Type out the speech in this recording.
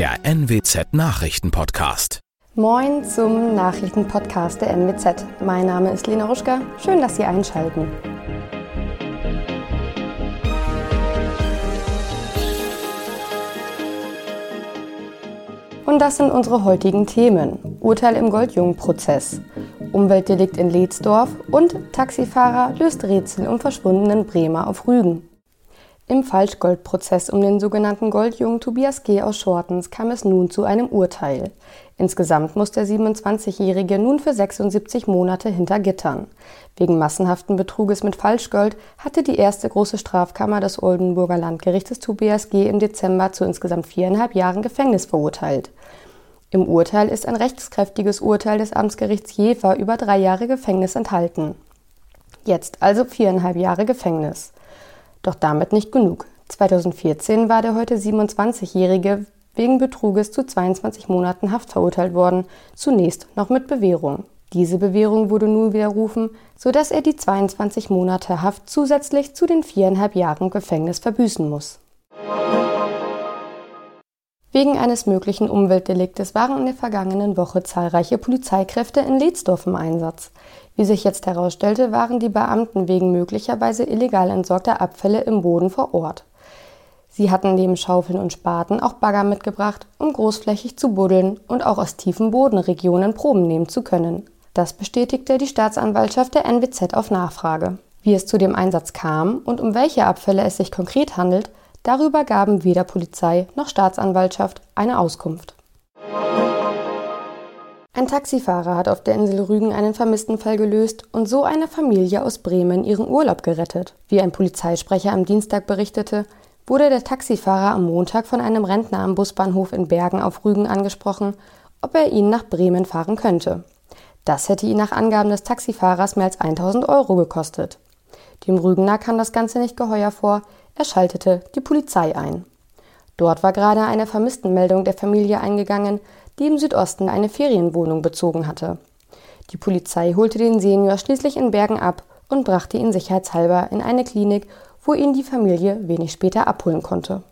der NWZ Nachrichtenpodcast. Moin zum Nachrichtenpodcast der NWZ. Mein Name ist Lena Ruschka. Schön, dass Sie einschalten. Und das sind unsere heutigen Themen. Urteil im Goldjungen-Prozess, Umweltdelikt in Leetsdorf und Taxifahrer löst Rätsel um verschwundenen Bremer auf Rügen. Im Falschgoldprozess um den sogenannten Goldjungen Tobias G. aus Schortens kam es nun zu einem Urteil. Insgesamt muss der 27-Jährige nun für 76 Monate hinter Gittern. Wegen massenhaften Betruges mit Falschgold hatte die erste große Strafkammer des Oldenburger Landgerichtes Tobias G. im Dezember zu insgesamt viereinhalb Jahren Gefängnis verurteilt. Im Urteil ist ein rechtskräftiges Urteil des Amtsgerichts Jever über drei Jahre Gefängnis enthalten. Jetzt also viereinhalb Jahre Gefängnis. Doch damit nicht genug. 2014 war der heute 27-Jährige wegen Betruges zu 22 Monaten Haft verurteilt worden, zunächst noch mit Bewährung. Diese Bewährung wurde nun widerrufen, sodass er die 22 Monate Haft zusätzlich zu den viereinhalb Jahren Gefängnis verbüßen muss. Wegen eines möglichen Umweltdeliktes waren in der vergangenen Woche zahlreiche Polizeikräfte in Leetsdorf im Einsatz. Wie sich jetzt herausstellte, waren die Beamten wegen möglicherweise illegal entsorgter Abfälle im Boden vor Ort. Sie hatten neben Schaufeln und Spaten auch Bagger mitgebracht, um großflächig zu buddeln und auch aus tiefen Bodenregionen Proben nehmen zu können. Das bestätigte die Staatsanwaltschaft der NWZ auf Nachfrage. Wie es zu dem Einsatz kam und um welche Abfälle es sich konkret handelt, Darüber gaben weder Polizei noch Staatsanwaltschaft eine Auskunft. Ein Taxifahrer hat auf der Insel Rügen einen Vermisstenfall gelöst und so eine Familie aus Bremen ihren Urlaub gerettet. Wie ein Polizeisprecher am Dienstag berichtete, wurde der Taxifahrer am Montag von einem Rentner am Busbahnhof in Bergen auf Rügen angesprochen, ob er ihn nach Bremen fahren könnte. Das hätte ihn nach Angaben des Taxifahrers mehr als 1000 Euro gekostet. Dem Rügener kam das Ganze nicht geheuer vor, er schaltete die Polizei ein. Dort war gerade eine Vermisstenmeldung der Familie eingegangen, die im Südosten eine Ferienwohnung bezogen hatte. Die Polizei holte den Senior schließlich in Bergen ab und brachte ihn sicherheitshalber in eine Klinik, wo ihn die Familie wenig später abholen konnte.